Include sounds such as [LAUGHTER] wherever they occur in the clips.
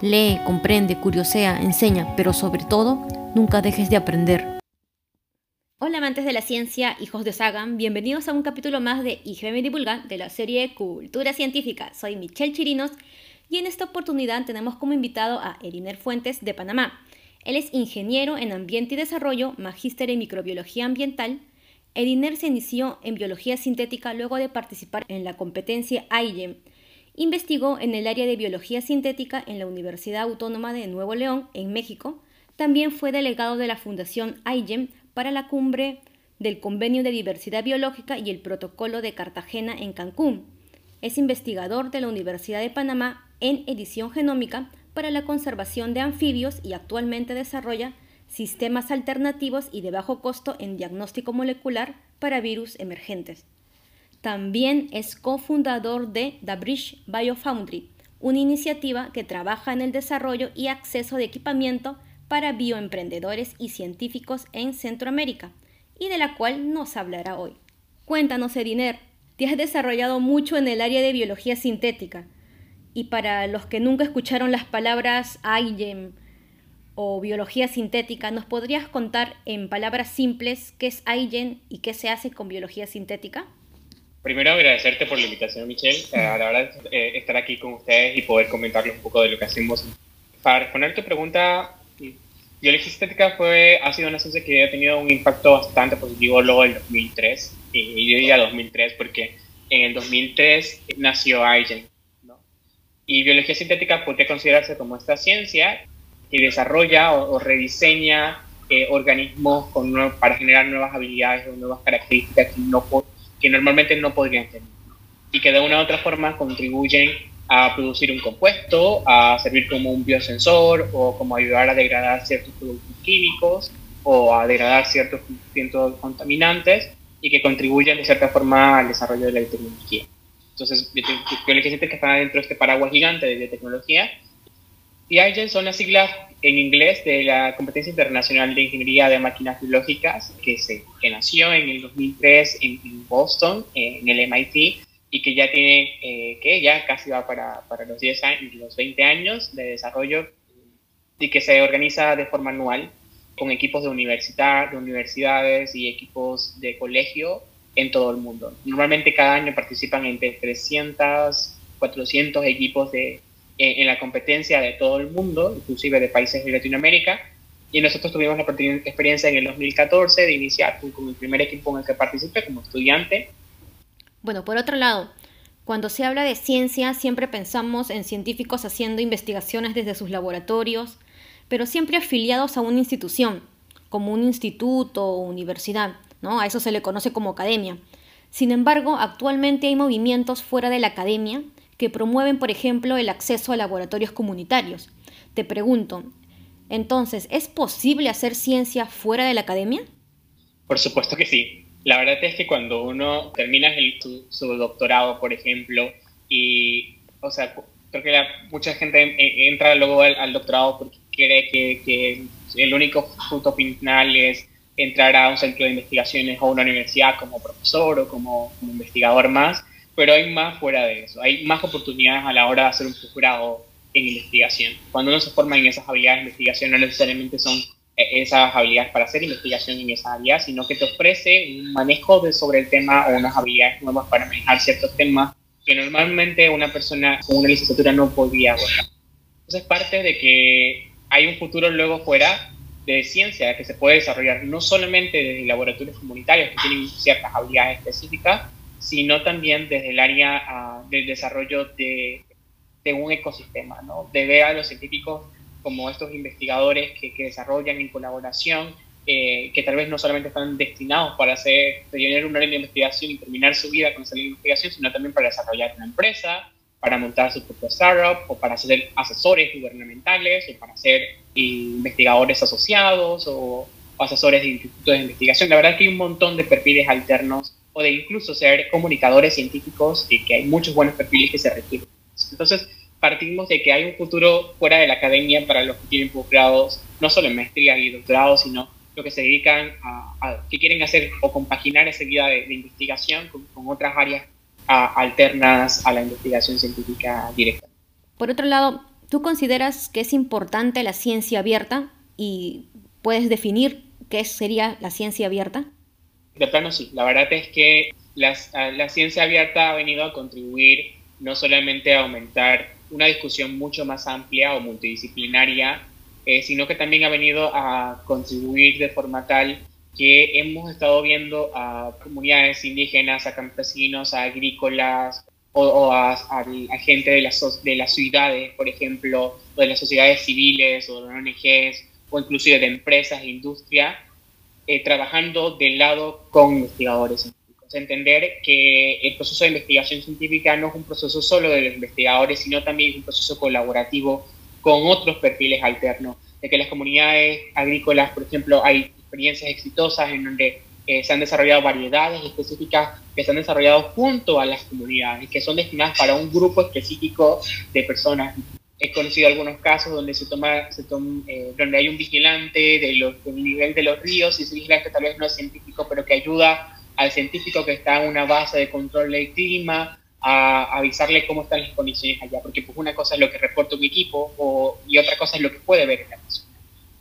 Lee, comprende, curiosea, enseña, pero sobre todo, nunca dejes de aprender. Hola amantes de la ciencia, hijos de Sagan, bienvenidos a un capítulo más de IGM Divulga de la serie Cultura Científica. Soy Michelle Chirinos y en esta oportunidad tenemos como invitado a Eriner Fuentes de Panamá. Él es ingeniero en ambiente y desarrollo, magíster en microbiología ambiental. Eriner se inició en biología sintética luego de participar en la competencia IGEM. Investigó en el área de biología sintética en la Universidad Autónoma de Nuevo León, en México. También fue delegado de la Fundación IGEM para la cumbre del Convenio de Diversidad Biológica y el Protocolo de Cartagena en Cancún. Es investigador de la Universidad de Panamá en edición genómica para la conservación de anfibios y actualmente desarrolla sistemas alternativos y de bajo costo en diagnóstico molecular para virus emergentes. También es cofundador de The Bridge Biofoundry, una iniciativa que trabaja en el desarrollo y acceso de equipamiento para bioemprendedores y científicos en Centroamérica, y de la cual nos hablará hoy. Cuéntanos, Ediner, te has desarrollado mucho en el área de biología sintética, y para los que nunca escucharon las palabras IGEM o biología sintética, ¿nos podrías contar en palabras simples qué es IGEM y qué se hace con biología sintética? Primero agradecerte por la invitación, Michelle. Eh, a la hora de estar aquí con ustedes y poder comentarles un poco de lo que hacemos. Para responder tu pregunta, Biología sintética fue, ha sido una ciencia que ha tenido un impacto bastante positivo luego del 2003, y yo diría 2003 porque en el 2003 nació IGEN. ¿no? Y biología sintética podría considerarse como esta ciencia que desarrolla o, rediseña eh, organismos con para generar nuevas habilidades o nuevas características que, no, que normalmente no podrían tener. Y que de una u otra forma contribuyen a producir un compuesto, a servir como un biosensor o como ayudar a degradar ciertos productos químicos o a degradar ciertos, contaminantes y que contribuyen de cierta forma al desarrollo de la tecnología. Entonces, biología que está dentro de este paraguas gigante de biotecnología. Y IGEN son las siglas en inglés de la Competencia Internacional de Ingeniería de Máquinas Biológicas, que, se, que nació en el 2003 en, en Boston, en el MIT, y que ya tiene, eh, que ya casi va para, para, los 10 años, los 20 años de desarrollo y que se organiza de forma anual con equipos de universidad, de universidades y equipos de colegio en todo el mundo. Normalmente cada año participan entre 300, 400 equipos de, en, la competencia de todo el mundo, inclusive de países de Latinoamérica. Y nosotros tuvimos la experiencia en el 2014 de iniciar con el primer equipo en el que participé como estudiante bueno, por otro lado, cuando se habla de ciencia siempre pensamos en científicos haciendo investigaciones desde sus laboratorios, pero siempre afiliados a una institución, como un instituto o universidad, ¿no? A eso se le conoce como academia. Sin embargo, actualmente hay movimientos fuera de la academia que promueven, por ejemplo, el acceso a laboratorios comunitarios. Te pregunto, entonces, ¿es posible hacer ciencia fuera de la academia? Por supuesto que sí. La verdad es que cuando uno termina su, doctorado, por ejemplo, y, o sea, creo que mucha gente entra luego al, doctorado porque cree que, el único fruto final es entrar a un centro de investigaciones o una universidad como profesor o como, investigador más, pero hay más fuera de eso, hay más oportunidades a la hora de hacer un posgrado en investigación. Cuando uno se forma en esas habilidades de investigación, no necesariamente son e-, esas habilidades para hacer investigación en esa área, sino que te ofrece un manejo de, sobre el tema o unas habilidades nuevas para manejar ciertos temas que normalmente una persona con una licenciatura no podría abordar. Entonces parte de que hay un futuro luego fuera de ciencia que se puede desarrollar no solamente desde laboratorios comunitarios que tienen ciertas habilidades específicas, sino también desde el área ah, del desarrollo de, un ecosistema, ¿no? de ver a los científicos como estos investigadores que, desarrollan en colaboración, eh, que tal vez no solamente están destinados para hacer, tener una línea de investigación y terminar su vida con esa línea de investigación, sino también para desarrollar una empresa para montar su propio startup o para ser asesores gubernamentales o para ser investigadores asociados o, asesores de institutos de investigación. La verdad es que hay un montón de perfiles alternos o de incluso ser comunicadores científicos y que hay muchos buenos perfiles que se requieren. Entonces, partimos de que hay un futuro fuera de la academia para los que tienen posgrados, no solo en maestría y doctorado, sino los que se dedican a, que quieren hacer o compaginar esa vida de, investigación con, otras áreas alternas a la investigación científica directa. Por otro lado, ¿tú consideras que es importante la ciencia abierta y puedes definir qué sería la ciencia abierta? De plano sí, la verdad es que la ciencia abierta ha venido a contribuir no solamente a aumentar una discusión mucho más amplia o multidisciplinaria, eh, sino que también ha venido a contribuir de forma tal que hemos estado viendo a comunidades indígenas, a campesinos, a agrícolas o, a, gente de las, de las ciudades, por ejemplo, o de las sociedades civiles o de ONGs o inclusive de empresas e industria, eh, trabajando del lado con investigadores entender que el proceso de investigación científica no es un proceso solo de los investigadores, sino también es un proceso colaborativo con otros perfiles alternos, de que las comunidades agrícolas, por ejemplo, hay experiencias exitosas en donde eh, se han desarrollado variedades específicas que se han desarrollado junto a las comunidades, que son destinadas para un grupo específico de personas. He conocido algunos casos donde se toma, se toma eh, donde hay un vigilante de los, del nivel de los ríos y ese vigilante tal vez no es científico, pero que ayuda al científico que está en una base de control del clima, a avisarle cómo están las condiciones allá, porque pues una cosa es lo que reporta un equipo o, y otra cosa es lo que puede ver en la persona.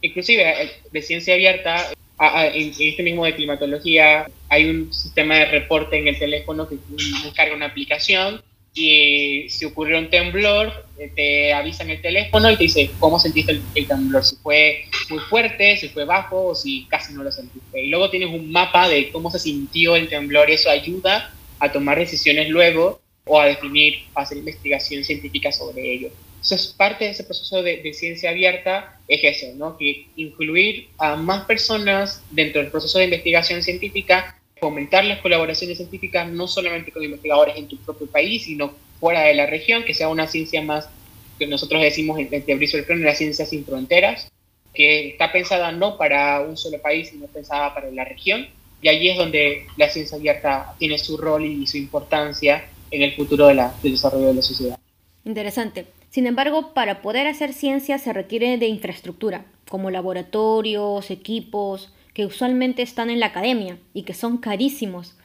Inclusive eh, de ciencia abierta, en, este mismo de climatología, hay un sistema de reporte en el teléfono que descarga una aplicación y si ocurrió un temblor, eh, te avisa en el teléfono y te dice cómo sentiste el, temblor, si fue muy fuerte, si fue bajo o si casi no lo sentiste. Y luego tienes un mapa de cómo se sintió el temblor y eso ayuda a tomar decisiones luego o a definir, a hacer investigación científica sobre ello. Entonces, parte de ese proceso de, de, ciencia abierta es eso, ¿no? Que incluir a más personas dentro del proceso de investigación científica fomentar las colaboraciones científicas no solamente con investigadores en tu propio país, sino fuera de la región, que sea una ciencia más, que nosotros decimos en, en el la ciencia sin fronteras, que está pensada no para un solo país, sino pensada para la región. Y allí es donde la ciencia abierta tiene su rol y su importancia en el futuro de la, del desarrollo de la sociedad. Interesante. Sin embargo, para poder hacer ciencia se requiere de infraestructura, como laboratorios, equipos, que usualmente están en la academia y que son carísimos.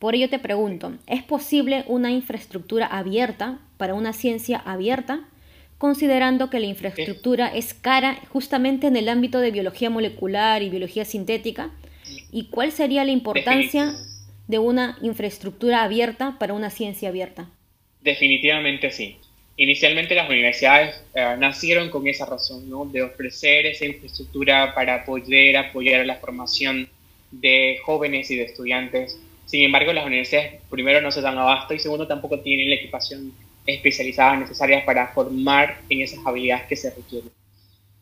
Por ello te pregunto, ¿es posible una infraestructura abierta para una ciencia abierta? Considerando que la infraestructura es cara justamente en el ámbito de biología molecular y biología sintética, ¿y cuál sería la importancia de una infraestructura abierta para una ciencia abierta? Definitivamente sí. Inicialmente las universidades eh, nacieron con esa razón, ¿no? de ofrecer esa infraestructura para poder apoyar la formación de jóvenes y de estudiantes. Sin embargo, las universidades primero no se dan abasto y segundo tampoco tienen la equipación especializada necesaria para formar en esas habilidades que se requieren.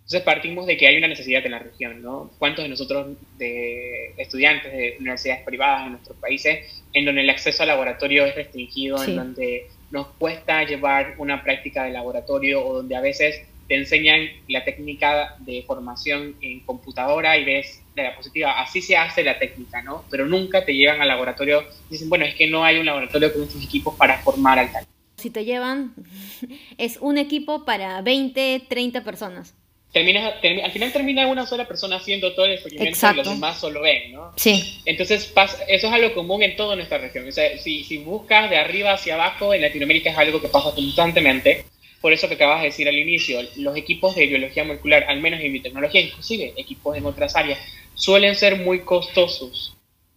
Entonces partimos de que hay una necesidad en la región, ¿no? ¿Cuántos de nosotros, de estudiantes de universidades privadas en nuestros países, en donde el acceso al laboratorio es restringido, en donde nos cuesta llevar una práctica de laboratorio o donde a veces te enseñan la técnica de formación en computadora y ves la diapositiva, así se hace la técnica, ¿no? Pero nunca te llevan al laboratorio, dicen, bueno, es que no hay un laboratorio con estos equipos para formar al tal. Si te llevan, [LAUGHS] es un equipo para 20, 30 personas. Termina, al final termina una sola persona haciendo todo el experimento y los demás solo ven, ¿no? Sí. Entonces, eso es algo común en toda nuestra región. O sea, si, si buscas de arriba hacia abajo, en Latinoamérica es algo que pasa constantemente. Por eso que acabas de decir al inicio, los equipos de biología molecular, al menos en biotecnología, inclusive equipos en otras áreas, suelen ser muy costosos.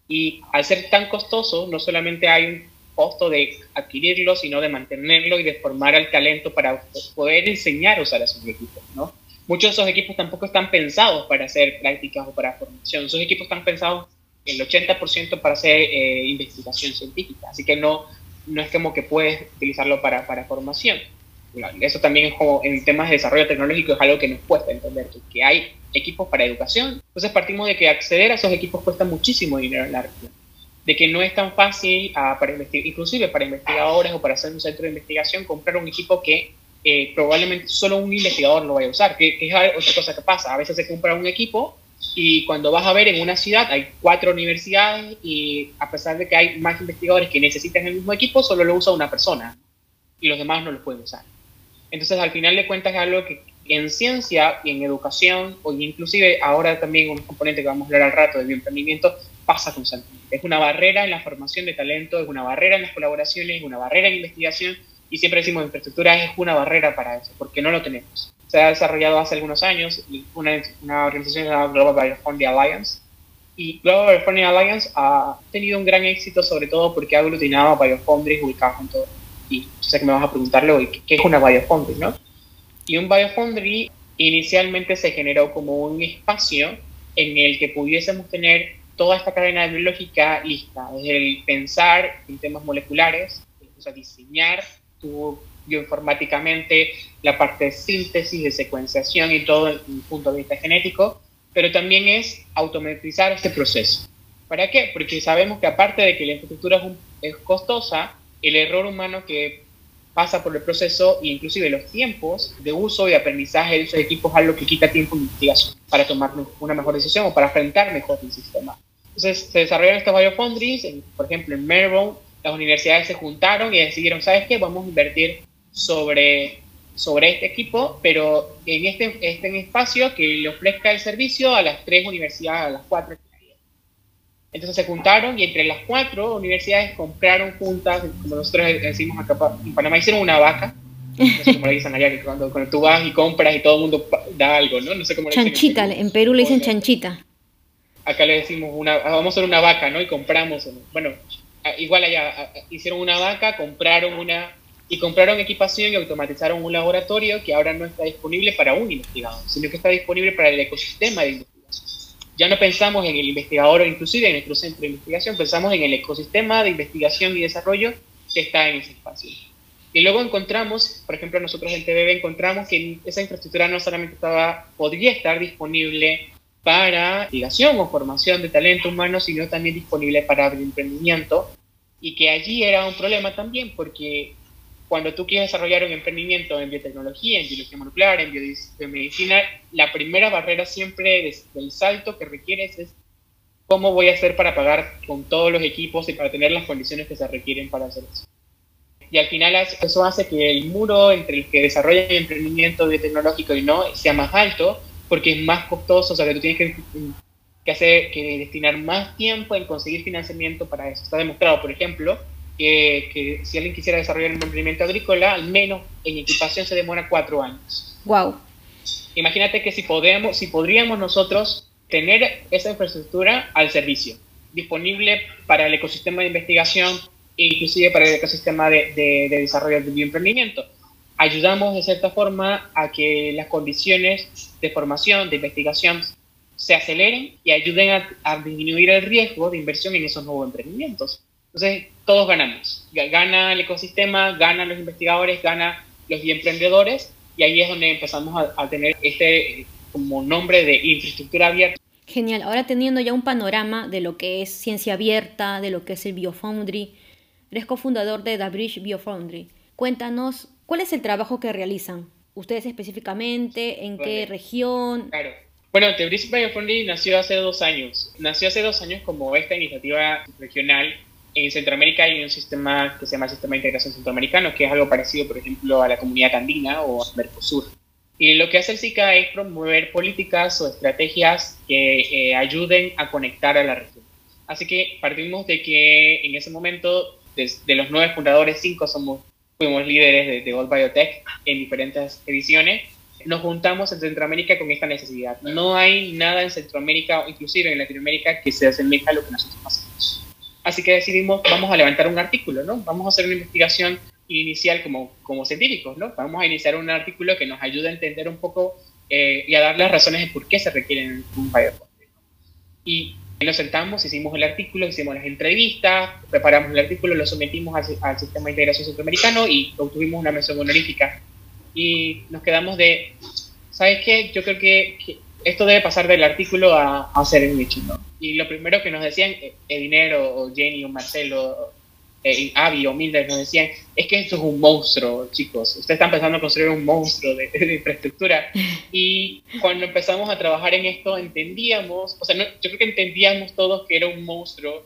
Y al ser tan costosos, no solamente hay un costo de adquirirlo, sino de mantenerlo y de formar al talento para poder enseñar a usar esos equipos, ¿no? Muchos de esos equipos tampoco están pensados para hacer prácticas o para formación. Esos equipos están pensados el 80% para hacer eh, investigación científica. Así que no, no es como que puedes utilizarlo para, para formación. Eso también es como en temas de desarrollo tecnológico es algo que nos cuesta entender, que, hay equipos para educación. Entonces partimos de que acceder a esos equipos cuesta muchísimo dinero en la región. de que no es tan fácil ah, para inclusive para investigadores o para hacer un centro de investigación, comprar un equipo que probablemente solo un investigador lo vaya a usar, que, que, es otra cosa que pasa. A veces se compra un equipo y cuando vas a ver en una ciudad hay cuatro universidades y a pesar de que hay más investigadores que necesitan el mismo equipo, solo lo usa una persona y los demás no lo pueden usar. Entonces al final de cuentas es algo que en ciencia y en educación, o inclusive ahora también un componente que vamos a hablar al rato de bioemprendimiento, pasa constantemente. Es una barrera en la formación de talento, es una barrera en las colaboraciones, es una barrera en investigación y siempre decimos infraestructura es una barrera para eso, porque no lo tenemos. Se ha desarrollado hace algunos años una, una organización llamada Global Biofunding Alliance y Global Biofunding Alliance ha tenido un gran éxito sobre todo porque ha aglutinado a biofoundries ubicados en todo. Y yo sé que me vas a preguntarle hoy, ¿qué es una biofoundry? ¿no? Y un biofoundry inicialmente se generó como un espacio en el que pudiésemos tener toda esta cadena biológica lista, desde el pensar en temas moleculares, o sea, diseñar tu bioinformáticamente la parte de síntesis, de secuenciación y todo desde un punto de vista genético, pero también es automatizar este proceso. ¿Para qué? Porque sabemos que aparte de que la infraestructura es, es costosa, el error humano que pasa por el proceso e inclusive los tiempos de uso y aprendizaje de esos equipos es algo que quita tiempo en investigación para tomar una mejor decisión o para enfrentar mejor el sistema. Entonces se desarrollaron estos biofoundries, por ejemplo en Melbourne las universidades se juntaron y decidieron, ¿sabes qué? Vamos a invertir sobre, sobre este equipo, pero en este, este espacio que le ofrezca el servicio a las tres universidades, a las cuatro. Entonces se juntaron y entre las cuatro universidades compraron juntas, como nosotros decimos acá en Panamá, hicieron una vaca. No sé cómo le dicen allá, que cuando, cuando, tú vas y compras y todo el mundo da algo, ¿no? No sé cómo le dicen. Chanchita, en Perú le dicen chanchita. Acá le decimos una, vamos a hacer una vaca, ¿no? Y compramos, bueno, igual allá, hicieron una vaca, compraron una, y compraron equipación y automatizaron un laboratorio que ahora no está disponible para un investigador, sino que está disponible para el ecosistema de investigación. Ya no pensamos en el investigador inclusive en nuestro centro de investigación, pensamos en el ecosistema de investigación y desarrollo que está en ese espacio. Y luego encontramos, por ejemplo, nosotros en TBB encontramos que esa infraestructura no solamente estaba, podría estar disponible para investigación o formación de talento humano, sino también disponible para emprendimiento, y que allí era un problema también, porque cuando tú quieres desarrollar un emprendimiento en biotecnología, en biología molecular, en biomedicina, la primera barrera siempre del salto que requieres es cómo voy a hacer para pagar con todos los equipos y para tener las condiciones que se requieren para hacer eso. Y al final eso hace que el muro entre el que desarrolla el emprendimiento biotecnológico y no sea más alto, porque es más costoso, o sea, que tú tienes que, que, hacer, que destinar más tiempo en conseguir financiamiento para eso. Está demostrado, por ejemplo, que, que, si alguien quisiera desarrollar un emprendimiento agrícola, al menos en equipación se demora cuatro años. Wow. Imagínate que si podemos, si podríamos nosotros tener esa infraestructura al servicio, disponible para el ecosistema de investigación e inclusive para el ecosistema de, de, de desarrollo de bioemprendimiento ayudamos de cierta forma a que las condiciones de formación, de investigación se aceleren y ayuden a, disminuir el riesgo de inversión en esos nuevos emprendimientos. Entonces, todos ganamos. Gana el ecosistema, ganan los investigadores, gana los emprendedores y ahí es donde empezamos a, a tener este como nombre de infraestructura abierta. Genial. Ahora teniendo ya un panorama de lo que es ciencia abierta, de lo que es el Biofoundry, eres cofundador de The Bridge Biofoundry. Cuéntanos ¿Cuál es el trabajo que realizan? ¿Ustedes específicamente? ¿En qué región? Claro. Bueno, The Bridge Biofunding nació hace dos años. Nació hace dos años como esta iniciativa regional. En Centroamérica hay un sistema que se llama Sistema de Integración Centroamericano, que es algo parecido, por ejemplo, a la Comunidad Andina o a Mercosur. Y lo que hace el SICA es promover políticas o estrategias que eh, ayuden a conectar a la región. Así que partimos de que en ese momento, de, de los nueve fundadores, cinco somos fuimos líderes de, de Biotech en diferentes ediciones, nos juntamos en Centroamérica con esta necesidad. No hay nada en Centroamérica, inclusive en Latinoamérica, que se asemeje a lo que nosotros hacemos. Así que decidimos, vamos a levantar un artículo, ¿no? Vamos a hacer una investigación inicial como, como científicos, ¿no? Vamos a iniciar un artículo que nos ayude a entender un poco eh, y a dar las razones de por qué se requiere un biopolímero. Y nos sentamos, hicimos el artículo, hicimos las entrevistas, preparamos el artículo, lo sometimos al, Sistema de Integración Centroamericano y obtuvimos una mención honorífica. Y nos quedamos de, ¿sabes qué? Yo creo que, esto debe pasar del artículo a, hacer el nicho, ¿no? y lo primero que nos decían, eh, dinero o Jenny o Marcelo, eh, Avi o Mildred nos decían, es que esto es un monstruo, chicos, ustedes están empezando a construir un monstruo de, [LAUGHS] infraestructura. [LAUGHS] Y cuando empezamos a trabajar en esto, entendíamos, o sea, yo creo que entendíamos todos que era un monstruo,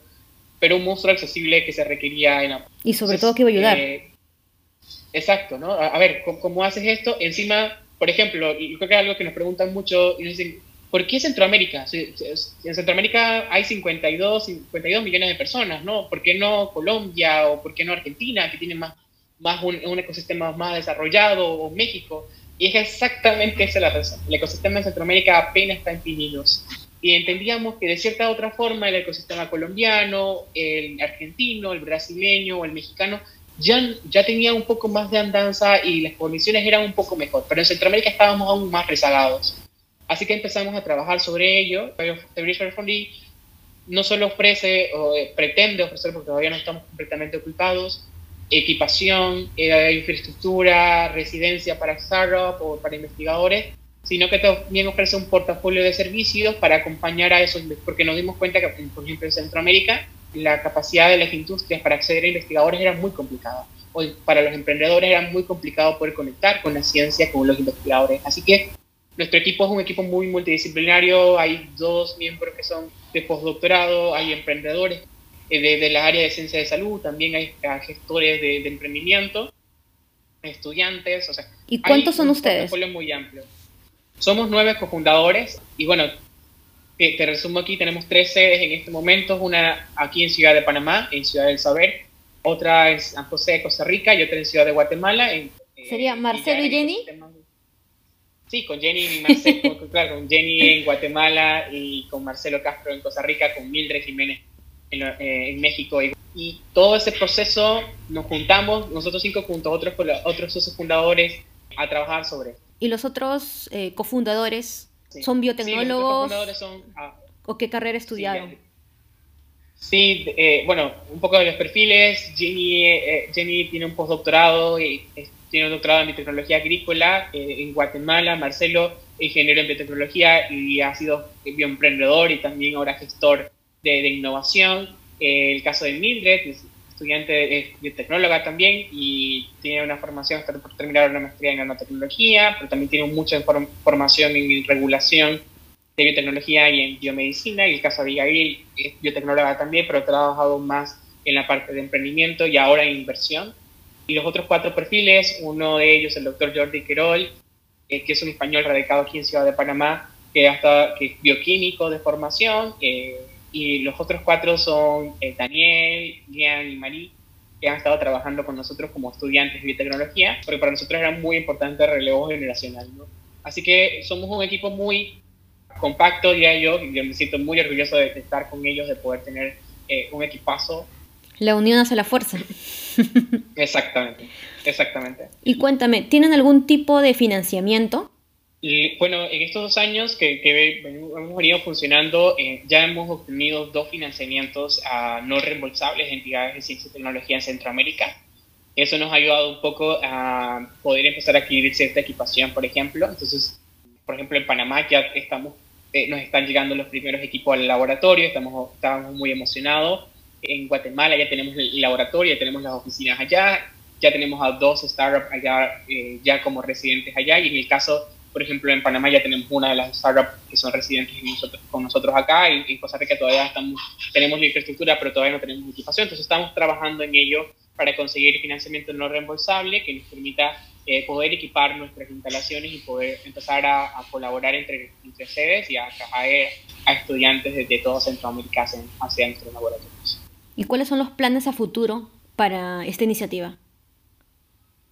pero un monstruo accesible que se requería en la... Y sobre todo que iba a ayudar. Eh, exacto, ¿no? A, ver, ¿cómo, haces esto? Encima, por ejemplo, yo creo que es algo que nos preguntan mucho y nos dicen, ¿por qué Centroamérica? En Centroamérica hay 52, 52 millones de personas, ¿no? ¿Por qué no Colombia o por qué no Argentina, que tiene más, más un, ecosistema más desarrollado, o México? Y es exactamente esa la razón. El ecosistema de Centroamérica apenas está en pininos. Y entendíamos que de cierta otra forma el ecosistema colombiano, el argentino, el brasileño o el mexicano ya, ya tenía un poco más de andanza y las condiciones eran un poco mejor. Pero en Centroamérica estábamos aún más rezagados. Así que empezamos a trabajar sobre ello. The British Funding no solo ofrece o eh, pretende ofrecer, porque todavía no estamos completamente ocultados, equipación, eh, infraestructura, residencia para startups o para investigadores, sino que también ofrece un portafolio de servicios para acompañar a esos, porque nos dimos cuenta que, por ejemplo, en Centroamérica, la capacidad de las industrias para acceder a investigadores era muy complicada. O para los emprendedores era muy complicado poder conectar con la ciencia, con los investigadores. Así que nuestro equipo es un equipo muy multidisciplinario, hay dos miembros que son de postdoctorado, hay emprendedores eh, de, la área de ciencia de salud, también hay gestores de, emprendimiento, estudiantes, o sea... ¿Y cuántos son ustedes? Un muy amplio. Somos nueve cofundadores y bueno, te, resumo aquí, tenemos tres sedes en este momento, una aquí en Ciudad de Panamá, en Ciudad del Saber, otra en San José de Costa Rica y otra en Ciudad de Guatemala. En, ¿Sería eh, Marcelo y, Jenny? Sí, con Jenny y Marcelo, [LAUGHS] claro, con Jenny en Guatemala y con Marcelo Castro en Costa Rica, con Mildred Jiménez en, eh, México. Y, todo ese proceso nos juntamos, nosotros cinco juntos, otros, otros socios fundadores, a trabajar sobre esto. ¿Y los otros eh, cofundadores son biotecnólogos? son, ah, ¿O qué carrera estudiaron? Sí, eh, bueno, un poco de los perfiles. Jenny, Jenny tiene un postdoctorado y tiene un doctorado en biotecnología agrícola eh, en Guatemala, Marcelo, ingeniero en biotecnología y ha sido bioemprendedor y también ahora gestor de, innovación. Eh, el caso de Mildred, estudiante, es biotecnóloga también y tiene una formación, está por terminar una maestría en nanotecnología, pero también tiene mucha formación en regulación de biotecnología y en biomedicina. Y el caso de Abigail es biotecnóloga también, pero ha trabajado más en la parte de emprendimiento y ahora en inversión y los otros cuatro perfiles, uno de ellos el doctor Jordi Querol, eh, que es un español radicado aquí en Ciudad de Panamá, que, hasta, que es bioquímico de formación, eh, y los otros cuatro son eh, Daniel, Lian y Marí, que han estado trabajando con nosotros como estudiantes de biotecnología, porque para nosotros era muy importante el relevo generacional. ¿no? Así que somos un equipo muy compacto, diría yo, y yo me siento muy orgulloso de, estar con ellos, de poder tener un equipazo. La unión hace la fuerza. Exactamente, exactamente. Y cuéntame, ¿tienen algún tipo de financiamiento? Y, bueno, en estos dos años que, hemos venido funcionando, eh, ya hemos obtenido dos financiamientos a no reembolsables de entidades de ciencia y tecnología en Centroamérica. Eso nos ha ayudado un poco a poder empezar a adquirir cierta equipación, por ejemplo. Entonces, por ejemplo, en Panamá ya estamos, eh, nos están llegando los primeros equipos al laboratorio, estamos, estamos muy emocionados en Guatemala ya tenemos el laboratorio, ya tenemos las oficinas allá, ya tenemos a dos startups allá eh, ya como residentes allá y en el caso, por ejemplo, en Panamá ya tenemos una de las startups que son residentes con nosotros acá y en Costa Rica todavía estamos, tenemos la infraestructura pero todavía no tenemos equipación, entonces estamos trabajando en ello para conseguir financiamiento no reembolsable que nos permita eh, poder equipar nuestras instalaciones y poder empezar a, colaborar entre, entre, sedes y a traer a estudiantes de, toda Centroamérica hacia nuestros laboratorios. ¿Y cuáles son los planes a futuro para esta iniciativa?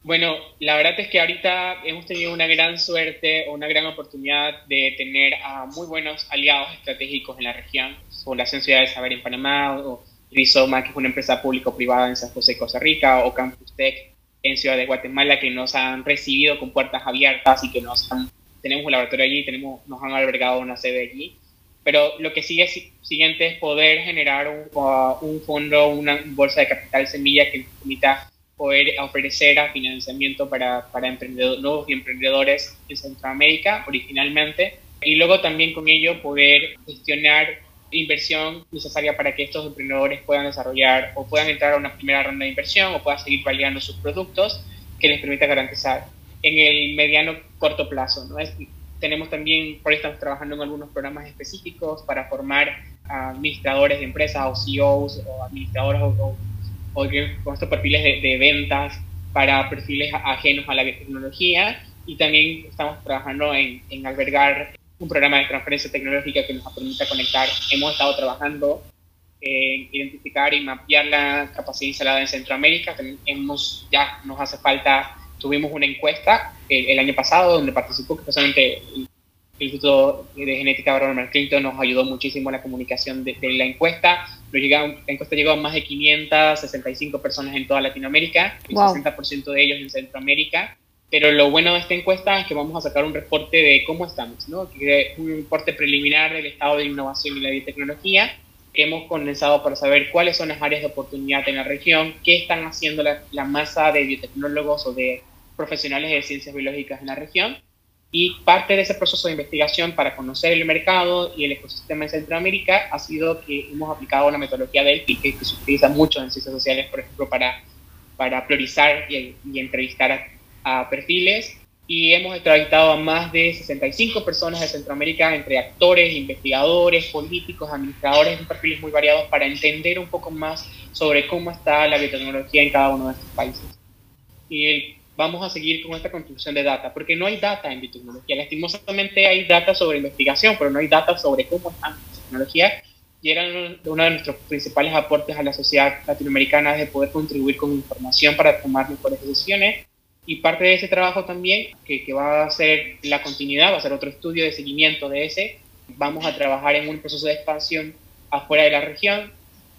Bueno, la verdad es que ahorita hemos tenido una gran suerte o una gran oportunidad de tener a muy buenos aliados estratégicos en la región, Fundación Ciudad de Saber en Panamá, o Rizoma, que es una empresa público-privada en San José, Costa Rica, o Campus Tech en Ciudad de Guatemala, que nos han recibido con puertas abiertas y que nos han, tenemos un laboratorio allí, tenemos, nos han albergado una sede allí. Pero lo que sigue siguiente es poder generar un, uh, un fondo, una bolsa de capital semilla que permita poder ofrecer a financiamiento para, para emprendedores, nuevos emprendedores en Centroamérica originalmente y luego también con ello poder gestionar inversión necesaria para que estos emprendedores puedan desarrollar o puedan entrar a una primera ronda de inversión o puedan seguir validando sus productos que les permita garantizar en el mediano corto plazo. ¿no? Es, tenemos también, por estamos trabajando en algunos programas específicos para formar administradores de empresas o CEOs o administradores o, con estos perfiles de, ventas para perfiles ajenos a la biotecnología y también estamos trabajando en, en albergar un programa de transferencia tecnológica que nos permita conectar. Hemos estado trabajando en identificar y mapear la capacidad instalada en Centroamérica. hemos, ya nos hace falta tuvimos una encuesta el, año pasado donde participó precisamente el, Instituto de Genética Ronald Clinton nos ayudó muchísimo en la comunicación de, la encuesta. Nos la encuesta llegó a más de 565 personas en toda Latinoamérica, el 60% de ellos en Centroamérica. Pero lo bueno de esta encuesta es que vamos a sacar un reporte de cómo estamos, ¿no? un reporte preliminar del estado de innovación y la biotecnología que hemos condensado para saber cuáles son las áreas de oportunidad en la región, qué están haciendo la, la masa de biotecnólogos o de profesionales de ciencias biológicas en la región. Y parte de ese proceso de investigación para conocer el mercado y el ecosistema en Centroamérica ha sido que hemos aplicado una metodología Delphi que, que se utiliza mucho en ciencias sociales, por ejemplo, para, para priorizar y, entrevistar a, perfiles. Y hemos entrevistado a más de 65 personas de Centroamérica, entre actores, investigadores, políticos, administradores, perfiles muy variados, para entender un poco más sobre cómo está la biotecnología en cada uno de estos países. Y el vamos a seguir con esta construcción de data, porque no hay data en biotecnología. Lastimosamente hay data sobre investigación, pero no hay data sobre cómo están las tecnologías. Y era uno de nuestros principales aportes a la sociedad latinoamericana de poder contribuir con información para tomar mejores decisiones. Y parte de ese trabajo también, que, que va a ser la continuidad, va a ser otro estudio de seguimiento de ese, vamos a trabajar en un proceso de expansión afuera de la región.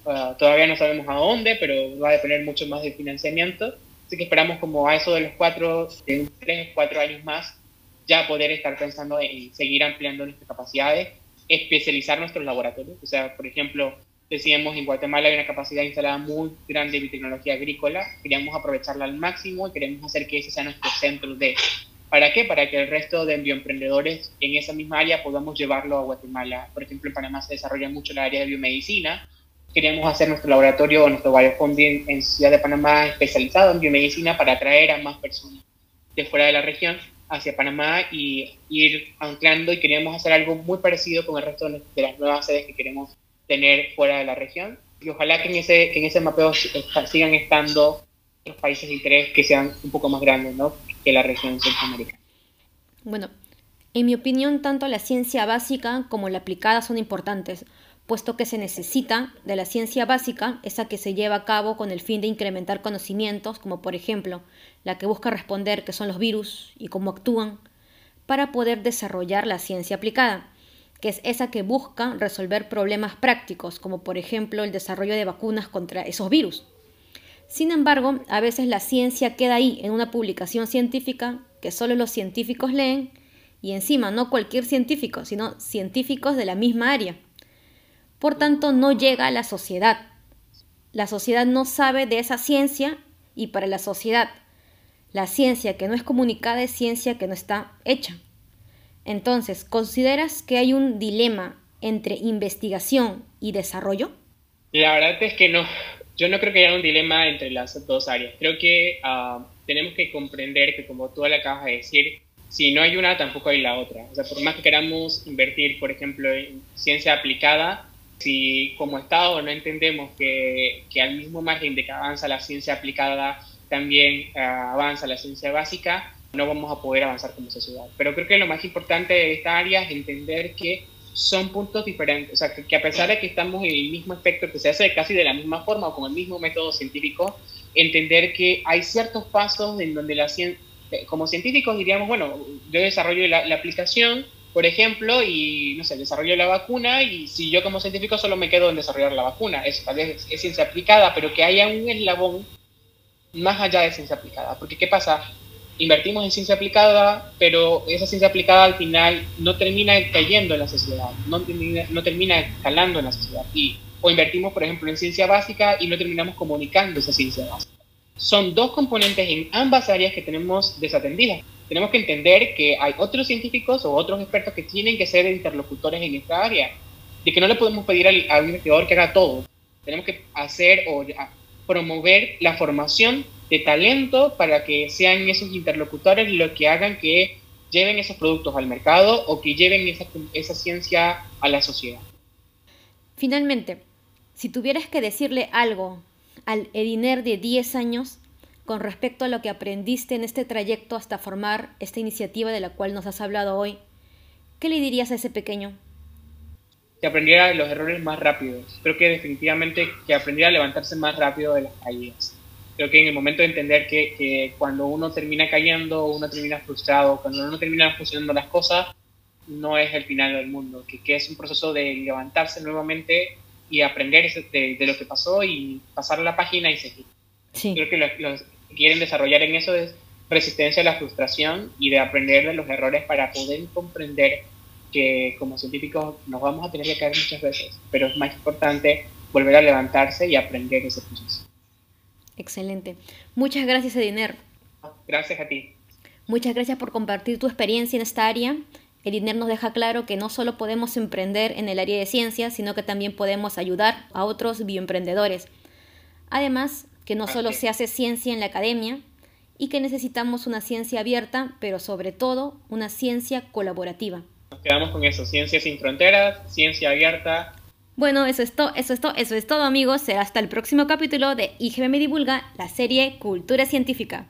Uh, todavía no sabemos a dónde, pero va a depender mucho más del financiamiento Así que esperamos como a eso de los cuatro, de tres, cuatro años más, ya poder estar pensando en seguir ampliando nuestras capacidades, especializar nuestros laboratorios. O sea, por ejemplo, decíamos en Guatemala hay una capacidad instalada muy grande de tecnología agrícola, queríamos aprovecharla al máximo y queremos hacer que ese sea nuestro centro de... ¿Para qué? Para que el resto de bioemprendedores en esa misma área podamos llevarlo a Guatemala. Por ejemplo, en Panamá se desarrolla mucho el área de biomedicina, queríamos hacer nuestro laboratorio o nuestro biofunding en Ciudad de Panamá especializado en biomedicina para atraer a más personas de fuera de la región hacia Panamá y ir anclando y queríamos hacer algo muy parecido con el resto de las nuevas sedes que queremos tener fuera de la región y ojalá que en ese, en ese mapeo sigan estando los países de interés que sean un poco más grandes ¿no? que la región centroamericana. Bueno, en mi opinión, tanto la ciencia básica como la aplicada son importantes, puesto que se necesita de la ciencia básica, esa que se lleva a cabo con el fin de incrementar conocimientos, como por ejemplo la que busca responder qué son los virus y cómo actúan, para poder desarrollar la ciencia aplicada, que es esa que busca resolver problemas prácticos, como por ejemplo el desarrollo de vacunas contra esos virus. Sin embargo, a veces la ciencia queda ahí en una publicación científica que solo los científicos leen y encima no cualquier científico, sino científicos de la misma área. Por tanto, no llega a la sociedad. La sociedad no sabe de esa ciencia y para la sociedad la ciencia que no es comunicada es ciencia que no está hecha. Entonces, ¿consideras que hay un dilema entre investigación y desarrollo? La verdad es que no. Yo no creo que haya un dilema entre las dos áreas. Creo que ah, tenemos que comprender que, como tú le acabas de decir, si no hay una, tampoco hay la otra. O sea, por más que queramos invertir, por ejemplo, en ciencia aplicada, si como Estado no entendemos que, que al mismo margen de que avanza la ciencia aplicada, también eh, avanza la ciencia básica, no vamos a poder avanzar como sociedad. Pero creo que lo más importante de esta área es entender que son puntos diferentes, o sea, que, a pesar de que estamos en el mismo aspecto, que se hace casi de la misma forma o con el mismo método científico, entender que hay ciertos pasos en donde la ciencia, como científicos diríamos, bueno, yo desarrollo la, la aplicación, por ejemplo, y no sé, desarrollo la vacuna y si yo como científico solo me quedo en desarrollar la vacuna, eso tal vez es, ciencia aplicada, pero que haya un eslabón más allá de ciencia aplicada, porque ¿qué pasa? Invertimos en ciencia aplicada, pero esa ciencia aplicada al final no termina cayendo en la sociedad, no termina, no termina escalando en la sociedad. Y, o invertimos, por ejemplo, en ciencia básica y no terminamos comunicando esa ciencia básica. Son dos componentes en ambas áreas que tenemos desatendidas tenemos que entender que hay otros científicos o otros expertos que tienen que ser interlocutores en esta área. de que no le podemos pedir al, investigador que haga todo. Tenemos que hacer o promover la formación de talento para que sean esos interlocutores los que hagan que lleven esos productos al mercado o que lleven esa, esa ciencia a la sociedad. Finalmente, si tuvieras que decirle algo al Ediner de 10 años con respecto a lo que aprendiste en este trayecto hasta formar esta iniciativa de la cual nos has hablado hoy, ¿qué le dirías a ese pequeño? Que aprendiera los errores más rápidos. Creo que definitivamente que aprendiera a levantarse más rápido de las caídas. Creo que en el momento de entender que, que cuando uno termina cayendo, uno termina frustrado, cuando uno termina funcionando las cosas, no es el final del mundo, que, que es un proceso de levantarse nuevamente y aprender de, de, lo que pasó y pasar la página y seguir. Sí. Creo que los, los que quieren desarrollar en eso es resistencia a la frustración y de aprender de los errores para poder comprender que como científicos nos vamos a tener que caer muchas veces, pero es más importante volver a levantarse y aprender ese proceso. Excelente. Muchas gracias, Ediner. Gracias a ti. Muchas gracias por compartir tu experiencia en esta área el INER nos deja claro que no solo podemos emprender en el área de ciencias, sino que también podemos ayudar a otros bioemprendedores. Además, que no solo se hace ciencia en la academia y que necesitamos una ciencia abierta, pero sobre todo una ciencia colaborativa. Nos quedamos con eso, ciencia sin fronteras, ciencia abierta. Bueno, eso es, todo, eso es, todo, eso es todo amigos, será hasta el próximo capítulo de IGB Divulga, la serie Cultura Científica.